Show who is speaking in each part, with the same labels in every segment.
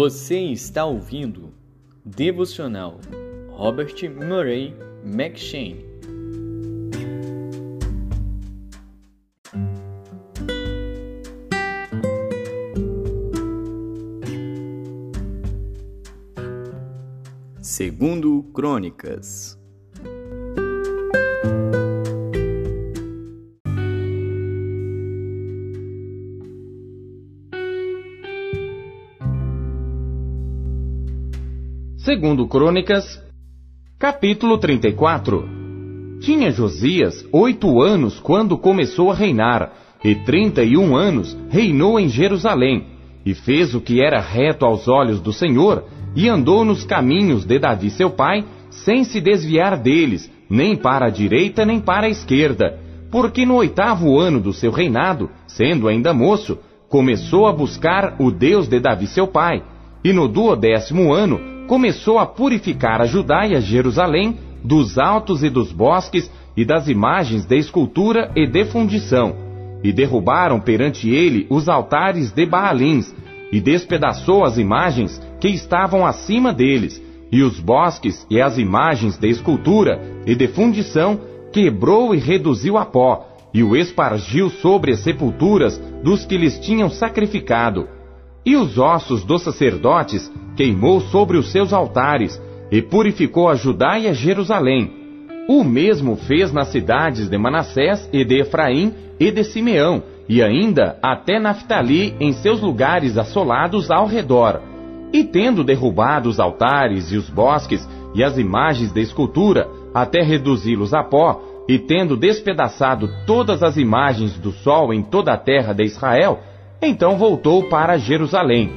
Speaker 1: Você está ouvindo Devocional Robert Murray McShane. Segundo Crônicas
Speaker 2: Segundo Crônicas, capítulo 34. Tinha Josias oito anos quando começou a reinar, e trinta e um anos reinou em Jerusalém, e fez o que era reto aos olhos do Senhor, e andou nos caminhos de Davi seu pai, sem se desviar deles, nem para a direita nem para a esquerda, porque no oitavo ano do seu reinado, sendo ainda moço, começou a buscar o Deus de Davi seu pai, e no duodécimo ano começou a purificar a Judá e a Jerusalém dos altos e dos bosques e das imagens de escultura e de fundição, e derrubaram perante ele os altares de Baalins, e despedaçou as imagens que estavam acima deles, e os bosques e as imagens de escultura e de fundição quebrou e reduziu a pó, e o espargiu sobre as sepulturas dos que lhes tinham sacrificado e os ossos dos sacerdotes queimou sobre os seus altares, e purificou a Judá e a Jerusalém. O mesmo fez nas cidades de Manassés e de Efraim e de Simeão, e ainda até Naphtali em seus lugares assolados ao redor. E tendo derrubado os altares e os bosques e as imagens de escultura, até reduzi-los a pó, e tendo despedaçado todas as imagens do sol em toda a terra de Israel, então voltou para Jerusalém.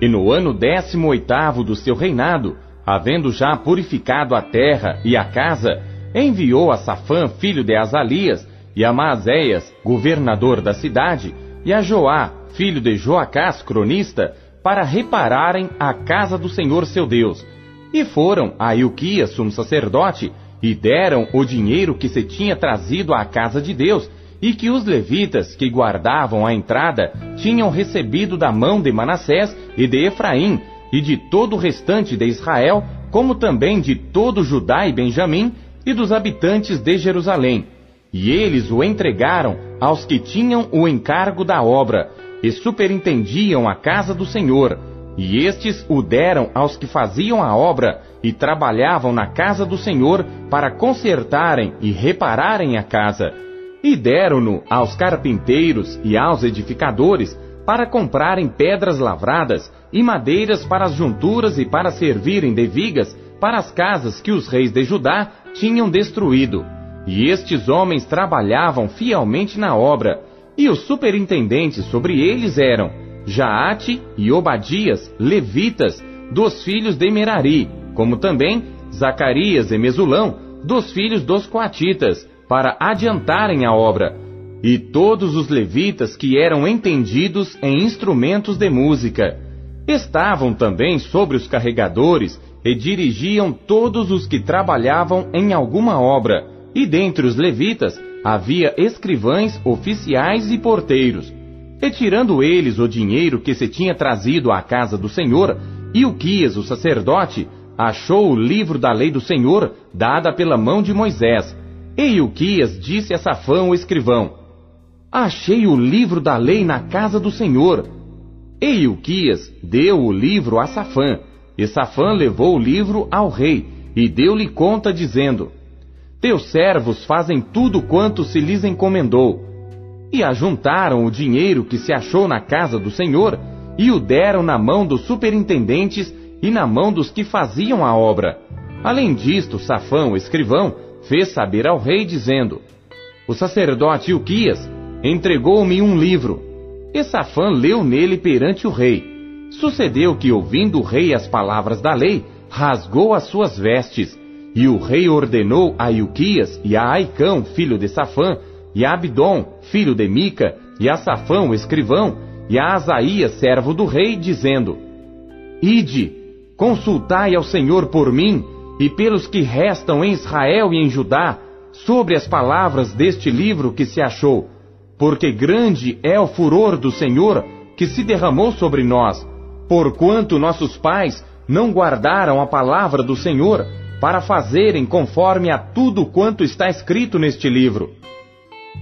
Speaker 2: E no ano décimo oitavo do seu reinado, havendo já purificado a terra e a casa, enviou a Safã, filho de Azalias, e a Maazéias, governador da cidade, e a Joá, filho de Joacás, cronista, para repararem a casa do Senhor seu Deus. E foram a Ilquias, sumo sacerdote, e deram o dinheiro que se tinha trazido à casa de Deus, e que os levitas que guardavam a entrada tinham recebido da mão de Manassés e de Efraim e de todo o restante de Israel, como também de todo Judá e Benjamim e dos habitantes de Jerusalém. E eles o entregaram aos que tinham o encargo da obra e superintendiam a casa do Senhor. E estes o deram aos que faziam a obra e trabalhavam na casa do Senhor para consertarem e repararem a casa e deram-no aos carpinteiros e aos edificadores para comprarem pedras lavradas e madeiras para as junturas e para servirem de vigas para as casas que os reis de Judá tinham destruído. E estes homens trabalhavam fielmente na obra, e os superintendentes sobre eles eram Jaate e Obadias, levitas, dos filhos de Merari, como também Zacarias e Mesulão, dos filhos dos coatitas, para adiantarem a obra, e todos os levitas que eram entendidos em instrumentos de música. Estavam também sobre os carregadores e dirigiam todos os que trabalhavam em alguma obra, e dentre os levitas havia escrivães, oficiais e porteiros. E tirando eles o dinheiro que se tinha trazido à casa do Senhor, Ilquias, o sacerdote, achou o livro da lei do Senhor, dada pela mão de Moisés, e Ilquias disse a Safã, o escrivão: Achei o livro da lei na casa do Senhor. E Ilquias deu o livro a Safã, e Safã levou o livro ao rei, e deu-lhe conta, dizendo: Teus servos fazem tudo quanto se lhes encomendou. E ajuntaram o dinheiro que se achou na casa do Senhor, e o deram na mão dos superintendentes e na mão dos que faziam a obra. Além disto, Safã, o escrivão, fez saber ao rei, dizendo: O sacerdote Ilquias entregou-me um livro. E Safã leu nele perante o rei. Sucedeu que, ouvindo o rei as palavras da lei, rasgou as suas vestes. E o rei ordenou a Ilquias e a Aicão, filho de Safã, e a Abdom, filho de Mica, e a Safã, o escrivão, e a Asaías, servo do rei, dizendo: Ide, consultai ao Senhor por mim, e pelos que restam em Israel e em Judá, sobre as palavras deste livro que se achou, porque grande é o furor do Senhor que se derramou sobre nós. porquanto nossos pais não guardaram a palavra do Senhor para fazerem conforme a tudo quanto está escrito neste livro.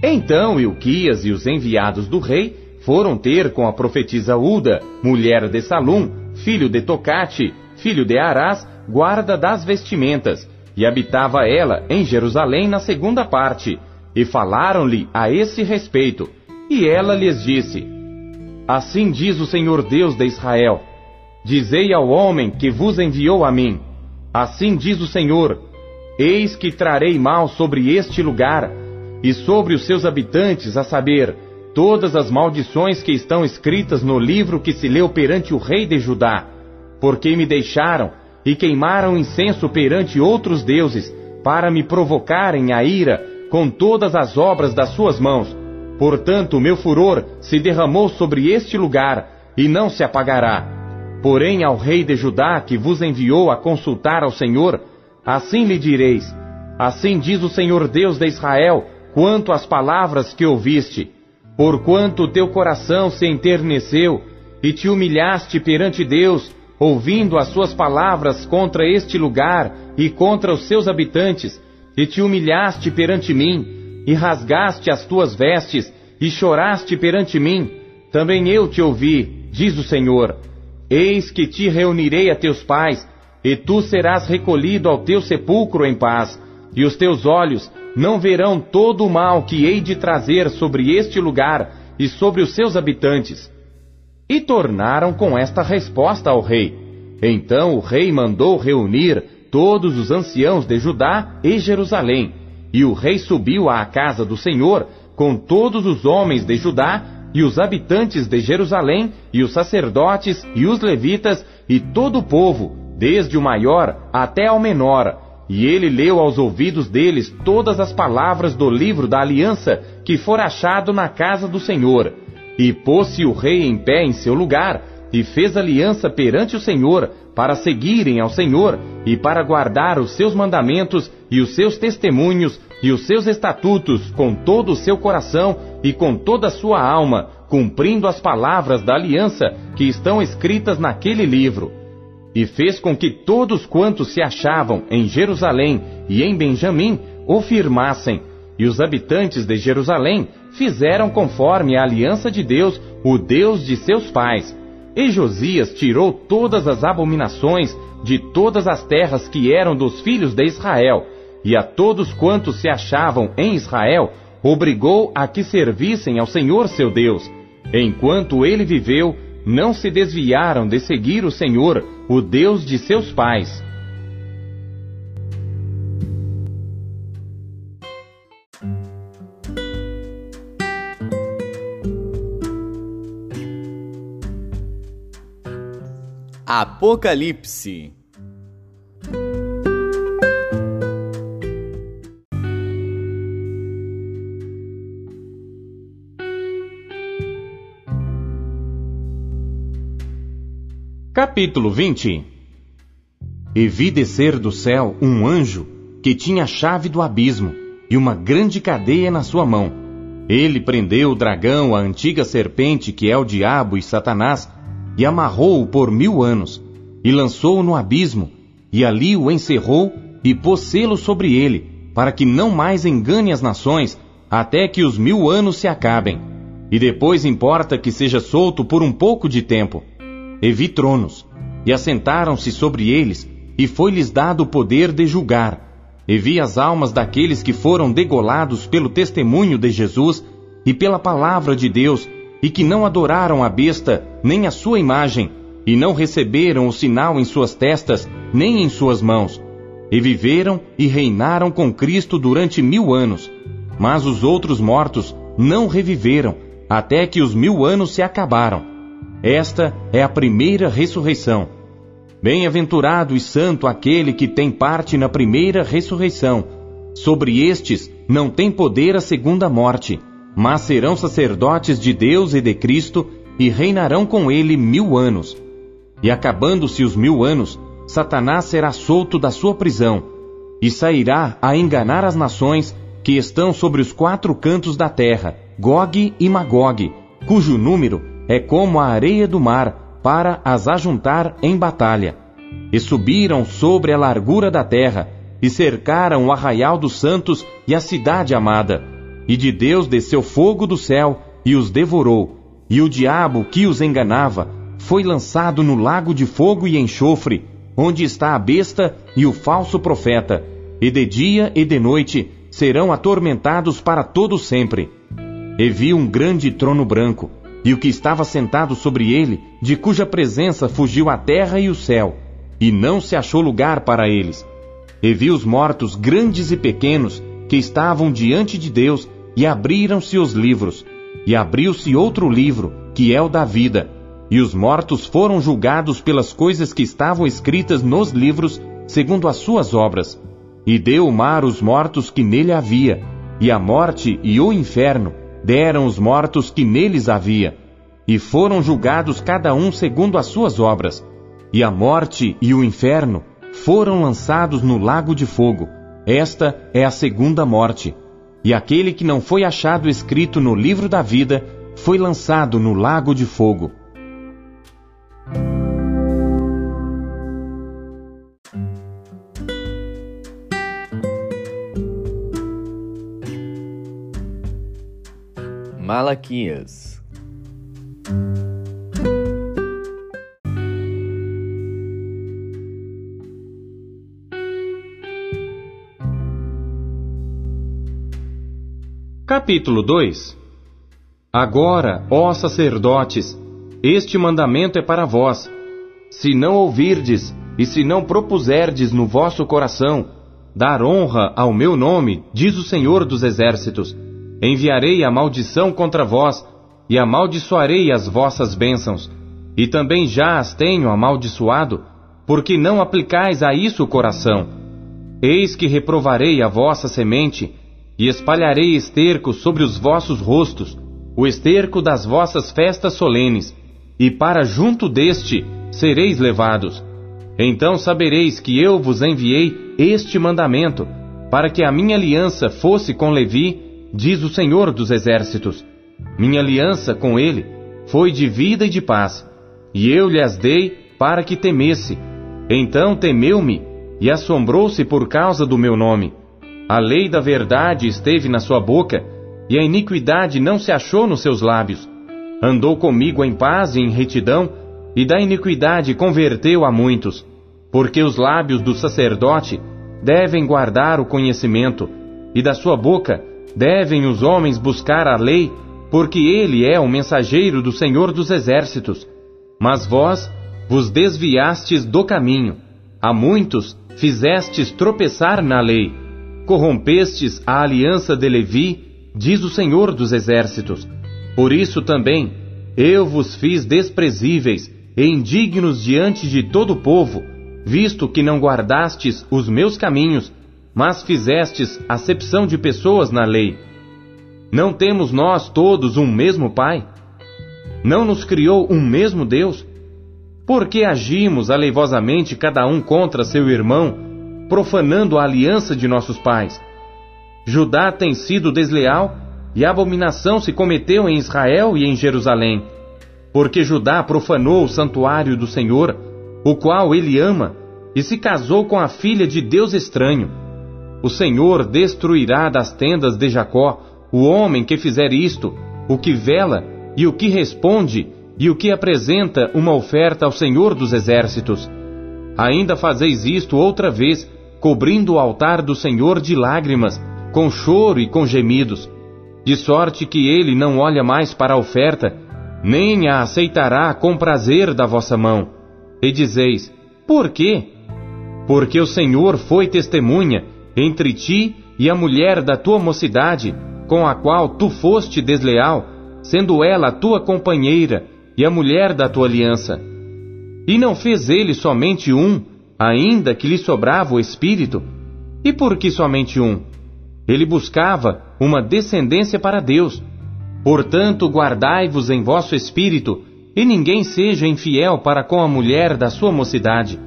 Speaker 2: Então Ilquias e os enviados do rei foram ter com a profetisa Uda, mulher de Salum, filho de Tocate, filho de Arás, guarda das vestimentas, e habitava ela em Jerusalém na segunda parte, e falaram-lhe a esse respeito. E ela lhes disse: Assim diz o Senhor Deus de Israel: Dizei ao homem que vos enviou a mim: Assim diz o Senhor: Eis que trarei mal sobre este lugar e sobre os seus habitantes, a saber, todas as maldições que estão escritas no livro que se leu perante o rei de Judá, porque me deixaram e queimaram incenso perante outros deuses, para me provocarem a ira com todas as obras das suas mãos. Portanto, meu furor se derramou sobre este lugar e não se apagará. Porém, ao rei de Judá, que vos enviou a consultar ao Senhor, assim lhe direis: Assim diz o Senhor Deus de Israel, quanto às palavras que ouviste. Porquanto teu coração se enterneceu e te humilhaste perante Deus, ouvindo as suas palavras contra este lugar e contra os seus habitantes, e te humilhaste perante mim, e rasgaste as tuas vestes, e choraste perante mim, também eu te ouvi, diz o Senhor. Eis que te reunirei a teus pais, e tu serás recolhido ao teu sepulcro em paz, e os teus olhos não verão todo o mal que hei de trazer sobre este lugar e sobre os seus habitantes. E tornaram com esta resposta ao rei. Então o rei mandou reunir todos os anciãos de Judá e Jerusalém, e o rei subiu à casa do Senhor com todos os homens de Judá e os habitantes de Jerusalém, e os sacerdotes, e os levitas, e todo o povo, desde o maior até ao menor. E ele leu aos ouvidos deles todas as palavras do livro da aliança que for achado na casa do Senhor. E pôs-se o rei em pé em seu lugar, e fez aliança perante o Senhor, para seguirem ao Senhor, e para guardar os seus mandamentos, e os seus testemunhos, e os seus estatutos com todo o seu coração e com toda a sua alma, cumprindo as palavras da aliança que estão escritas naquele livro. E fez com que todos quantos se achavam em Jerusalém e em Benjamim o firmassem, e os habitantes de Jerusalém fizeram conforme a aliança de Deus, o Deus de seus pais. E Josias tirou todas as abominações de todas as terras que eram dos filhos de Israel, e a todos quantos se achavam em Israel, obrigou a que servissem ao Senhor seu Deus. Enquanto ele viveu, não se desviaram de seguir o Senhor, o Deus de seus pais.
Speaker 1: Apocalipse
Speaker 2: Capítulo 20 E vi descer do céu um anjo que tinha a chave do abismo e uma grande cadeia na sua mão. Ele prendeu o dragão, a antiga serpente que é o diabo e Satanás, e amarrou-o por mil anos, e lançou-o no abismo, e ali o encerrou e pôs selo sobre ele, para que não mais engane as nações, até que os mil anos se acabem. E depois importa que seja solto por um pouco de tempo e vi tronos, e assentaram-se sobre eles, e foi-lhes dado o poder de julgar. E vi as almas daqueles que foram degolados pelo testemunho de Jesus e pela palavra de Deus, e que não adoraram a besta, nem a sua imagem, e não receberam o sinal em suas testas, nem em suas mãos. E viveram e reinaram com Cristo durante mil anos. Mas os outros mortos não reviveram, até que os mil anos se acabaram. Esta é a primeira ressurreição. Bem-aventurado e santo aquele que tem parte na primeira ressurreição. Sobre estes não tem poder a segunda morte, mas serão sacerdotes de Deus e de Cristo e reinarão com ele mil anos. E acabando-se os mil anos, Satanás será solto da sua prisão e sairá a enganar as nações que estão sobre os quatro cantos da terra, Gog e Magog, cujo número é como a areia do mar, para as ajuntar em batalha. E subiram sobre a largura da terra, e cercaram o arraial dos santos e a cidade amada. E de Deus desceu fogo do céu e os devorou. E o diabo que os enganava foi lançado no lago de fogo e enxofre, onde está a besta e o falso profeta. E de dia e de noite serão atormentados para todo sempre. E vi um grande trono branco, e o que estava sentado sobre ele, de cuja presença fugiu a terra e o céu, e não se achou lugar para eles. E vi os mortos grandes e pequenos, que estavam diante de Deus, e abriram-se os livros. E abriu-se outro livro, que é o da vida. E os mortos foram julgados pelas coisas que estavam escritas nos livros, segundo as suas obras. E deu o mar os mortos que nele havia, e a morte e o inferno deram os mortos que neles havia. E foram julgados cada um segundo as suas obras. E a morte e o inferno foram lançados no lago de fogo. Esta é a segunda morte. E aquele que não foi achado escrito no livro da vida foi lançado no lago de fogo.
Speaker 1: Malaquias
Speaker 2: Capítulo 2 Agora, ó sacerdotes, este mandamento é para vós. Se não ouvirdes e se não propuserdes no vosso coração dar honra ao meu nome, diz o Senhor dos Exércitos, enviarei a maldição contra vós e amaldiçoarei as vossas bênçãos. E também já as tenho amaldiçoado, porque não aplicais a isso o coração. Eis que reprovarei a vossa semente e espalharei esterco sobre os vossos rostos, o esterco das vossas festas solenes, e para junto deste sereis levados. Então sabereis que eu vos enviei este mandamento, para que a minha aliança fosse com Levi, diz o Senhor dos Exércitos. Minha aliança com ele foi de vida e de paz, e eu lhes dei para que temesse. Então temeu-me e assombrou-se por causa do meu nome. A lei da verdade esteve na sua boca, e a iniquidade não se achou nos seus lábios. Andou comigo em paz e em retidão, e da iniquidade converteu a muitos. Porque os lábios do sacerdote devem guardar o conhecimento, e da sua boca devem os homens buscar a lei, porque ele é o mensageiro do Senhor dos Exércitos. Mas vós vos desviastes do caminho, a muitos fizestes tropeçar na lei corrompestes a aliança de Levi, diz o Senhor dos Exércitos. Por isso também eu vos fiz desprezíveis e indignos diante de todo o povo, visto que não guardastes os meus caminhos, mas fizestes acepção de pessoas na lei. Não temos nós todos um mesmo Pai? Não nos criou um mesmo Deus? Por que agimos aleivosamente cada um contra seu irmão, profanando a aliança de nossos pais. Judá tem sido desleal e abominação se cometeu em Israel e em Jerusalém, porque Judá profanou o santuário do Senhor, o qual ele ama, e se casou com a filha de Deus estranho. O Senhor destruirá das tendas de Jacó o homem que fizer isto, o que vela e o que responde e o que apresenta uma oferta ao Senhor dos exércitos. Ainda fazeis isto outra vez, cobrindo o altar do Senhor de lágrimas, com choro e com gemidos, de sorte que ele não olha mais para a oferta, nem a aceitará com prazer da vossa mão. E dizeis: Por quê? Porque o Senhor foi testemunha entre ti e a mulher da tua mocidade, com a qual tu foste desleal, sendo ela a tua companheira e a mulher da tua aliança. E não fez ele somente um, ainda que lhe sobrava o espírito. E por que somente um? Ele buscava uma descendência para Deus. Portanto, guardai-vos em vosso espírito, e ninguém seja infiel para com a mulher da sua mocidade.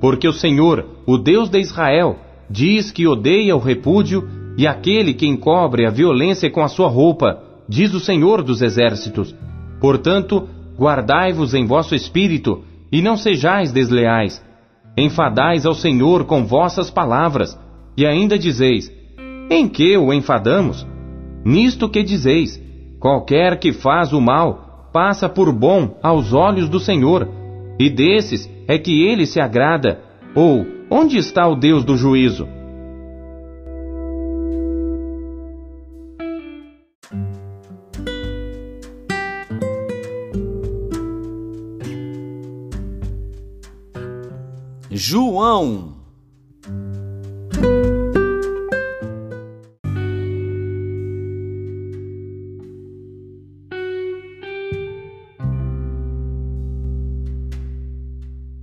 Speaker 2: Porque o Senhor, o Deus de Israel, diz que odeia o repúdio e aquele que encobre a violência com a sua roupa, diz o Senhor dos exércitos. Portanto, guardai-vos em vosso espírito, e não sejais desleais. Enfadais ao Senhor com vossas palavras, e ainda dizeis: Em que o enfadamos? Nisto que dizeis: Qualquer que faz o mal, passa por bom aos olhos do Senhor, e desses é que ele se agrada. Ou, onde está o Deus do juízo?
Speaker 1: João.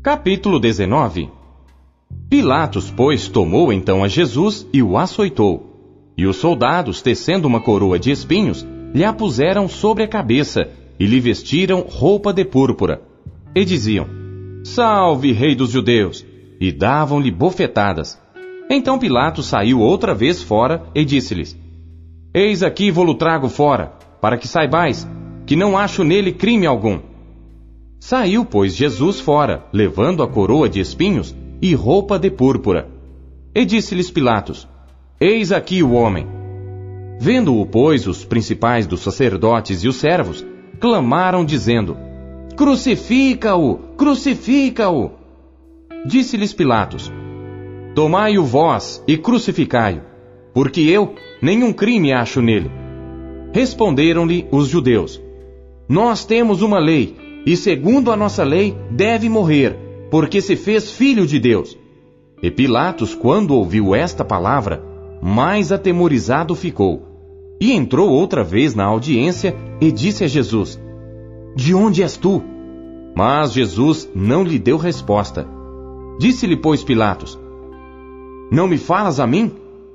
Speaker 2: Capítulo 19 Pilatos, pois, tomou então a Jesus e o açoitou. E os soldados, tecendo uma coroa de espinhos, lhe a puseram sobre a cabeça e lhe vestiram roupa de púrpura. E diziam: Salve, Rei dos Judeus! E davam-lhe bofetadas. Então Pilatos saiu outra vez fora e disse-lhes: Eis aqui vou-lo trago fora, para que saibais que não acho nele crime algum. Saiu, pois, Jesus fora, levando a coroa de espinhos e roupa de púrpura. E disse-lhes Pilatos: Eis aqui o homem. Vendo-o, pois, os principais dos sacerdotes e os servos, clamaram, dizendo: Crucifica-o! Crucifica-o! Disse-lhes Pilatos: Tomai-o vós e crucificai-o, porque eu nenhum crime acho nele. Responderam-lhe os judeus: Nós temos uma lei, e segundo a nossa lei deve morrer, porque se fez filho de Deus. E Pilatos, quando ouviu esta palavra, mais atemorizado ficou, e entrou outra vez na audiência e disse a Jesus: de onde és tu? Mas Jesus não lhe deu resposta. Disse-lhe, pois, Pilatos: Não me falas a mim?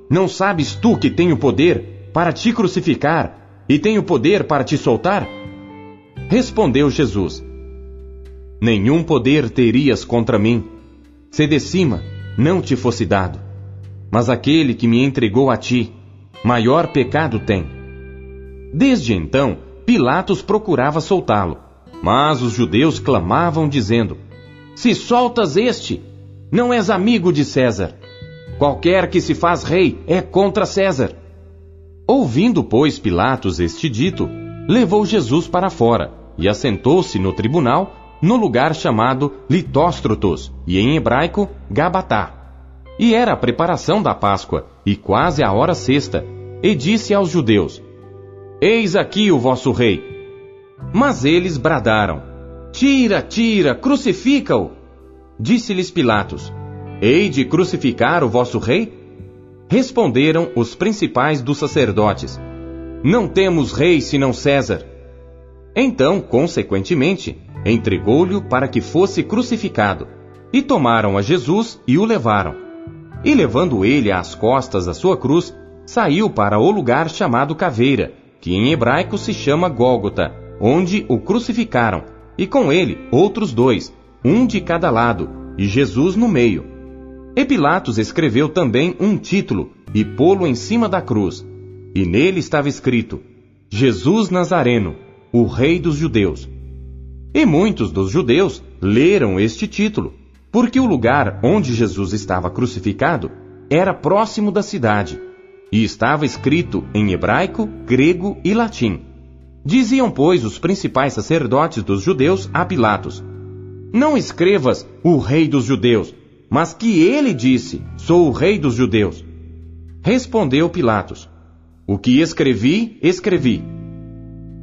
Speaker 2: Não sabes tu que tenho poder para te crucificar e tenho poder para te soltar? Respondeu Jesus: Nenhum poder terias contra mim, se de cima não te fosse dado. Mas aquele que me entregou a ti, maior pecado tem. Desde então, Pilatos procurava soltá-lo, mas os judeus clamavam, dizendo: Se soltas este, não és amigo de César. Qualquer que se faz rei é contra César. Ouvindo, pois, Pilatos este dito, levou Jesus para fora e assentou-se no tribunal, no lugar chamado Litóstrotos, e em hebraico, Gabatá. E era a preparação da Páscoa, e quase a hora sexta, e disse aos judeus: Eis aqui o vosso rei. Mas eles bradaram: Tira, tira, crucifica-o. Disse-lhes Pilatos: Hei de crucificar o vosso rei? Responderam os principais dos sacerdotes: Não temos rei senão César. Então, consequentemente, entregou-lhe para que fosse crucificado. E tomaram a Jesus e o levaram. E levando ele às costas a sua cruz, saiu para o lugar chamado Caveira, que em hebraico se chama Gólgota, onde o crucificaram, e com ele outros dois, um de cada lado, e Jesus no meio. E Pilatos escreveu também um título e pô-lo em cima da cruz, e nele estava escrito: Jesus Nazareno, o Rei dos Judeus. E muitos dos judeus leram este título, porque o lugar onde Jesus estava crucificado era próximo da cidade e estava escrito em hebraico, grego e latim. Diziam, pois, os principais sacerdotes dos judeus a Pilatos: Não escrevas o rei dos judeus, mas que ele disse: Sou o rei dos judeus. Respondeu Pilatos: O que escrevi, escrevi.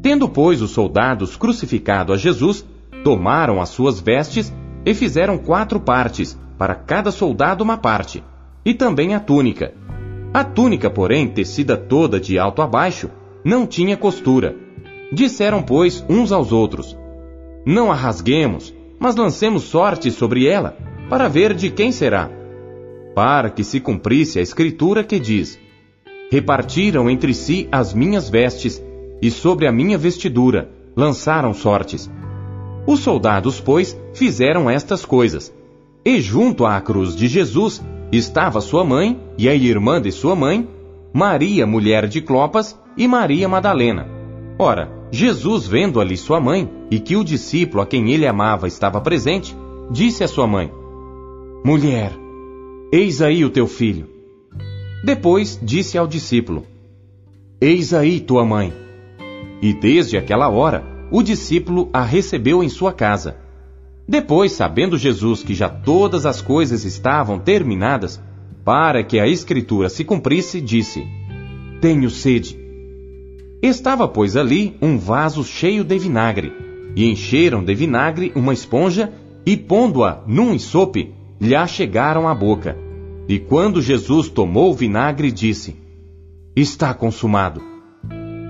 Speaker 2: Tendo, pois, os soldados crucificado a Jesus, tomaram as suas vestes e fizeram quatro partes, para cada soldado uma parte, e também a túnica, a túnica, porém, tecida toda de alto a baixo, não tinha costura. Disseram, pois, uns aos outros: Não a rasguemos, mas lancemos sorte sobre ela, para ver de quem será. Para que se cumprisse a escritura que diz: Repartiram entre si as minhas vestes, e sobre a minha vestidura lançaram sortes. Os soldados, pois, fizeram estas coisas. E junto à cruz de Jesus estava sua mãe e a irmã de sua mãe, Maria, mulher de Clopas, e Maria Madalena. Ora, Jesus, vendo ali sua mãe e que o discípulo a quem ele amava estava presente, disse à sua mãe: Mulher, eis aí o teu filho. Depois disse ao discípulo: Eis aí tua mãe. E desde aquela hora, o discípulo a recebeu em sua casa. Depois, sabendo Jesus que já todas as coisas estavam terminadas, para que a Escritura se cumprisse, disse: Tenho sede. Estava, pois, ali um vaso cheio de vinagre, e encheram de vinagre uma esponja, e pondo-a num ensope, lhe chegaram à boca. E quando Jesus tomou o vinagre, disse: Está consumado.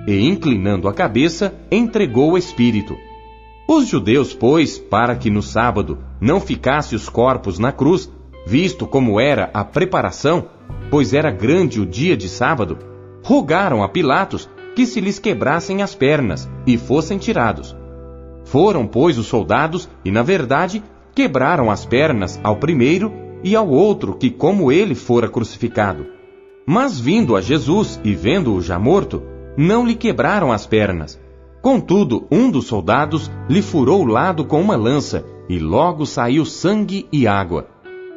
Speaker 2: E inclinando a cabeça, entregou o Espírito. Os judeus, pois, para que no sábado não ficasse os corpos na cruz, visto como era a preparação, pois era grande o dia de sábado, rogaram a Pilatos que se lhes quebrassem as pernas e fossem tirados. Foram, pois, os soldados e, na verdade, quebraram as pernas ao primeiro e ao outro que, como ele, fora crucificado. Mas vindo a Jesus e vendo-o já morto, não lhe quebraram as pernas. Contudo, um dos soldados lhe furou o lado com uma lança, e logo saiu sangue e água.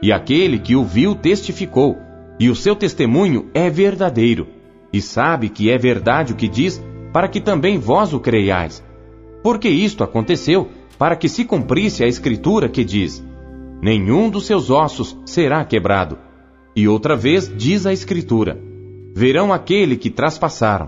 Speaker 2: E aquele que o viu testificou, e o seu testemunho é verdadeiro, e sabe que é verdade o que diz, para que também vós o creiais. Porque isto aconteceu para que se cumprisse a escritura que diz: Nenhum dos seus ossos será quebrado. E outra vez diz a escritura: Verão aquele que traspassaram.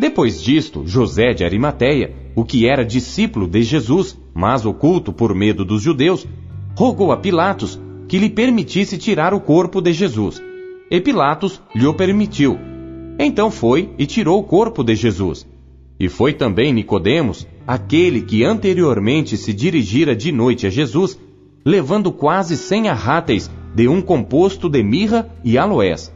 Speaker 2: Depois disto, José de Arimateia, o que era discípulo de Jesus, mas oculto por medo dos judeus, rogou a Pilatos que lhe permitisse tirar o corpo de Jesus. E Pilatos lhe o permitiu. Então foi e tirou o corpo de Jesus. E foi também Nicodemos, aquele que anteriormente se dirigira de noite a Jesus, levando quase cem arráteis de um composto de mirra e aloés.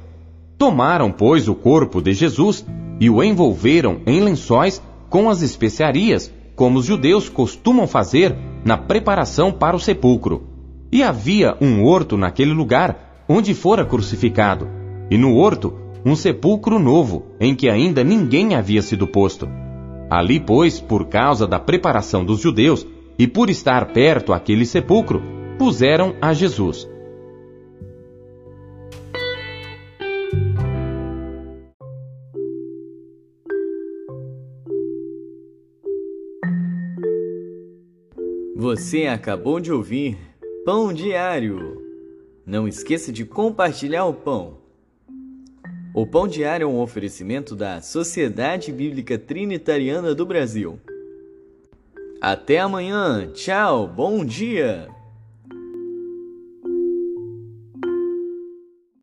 Speaker 2: Tomaram, pois, o corpo de Jesus e o envolveram em lençóis com as especiarias, como os judeus costumam fazer na preparação para o sepulcro. E havia um horto naquele lugar, onde fora crucificado, e no horto um sepulcro novo, em que ainda ninguém havia sido posto. Ali, pois, por causa da preparação dos judeus, e por estar perto aquele sepulcro, puseram a Jesus.
Speaker 1: Você acabou de ouvir Pão Diário. Não esqueça de compartilhar o pão. O Pão Diário é um oferecimento da Sociedade Bíblica Trinitariana do Brasil. Até amanhã. Tchau. Bom dia.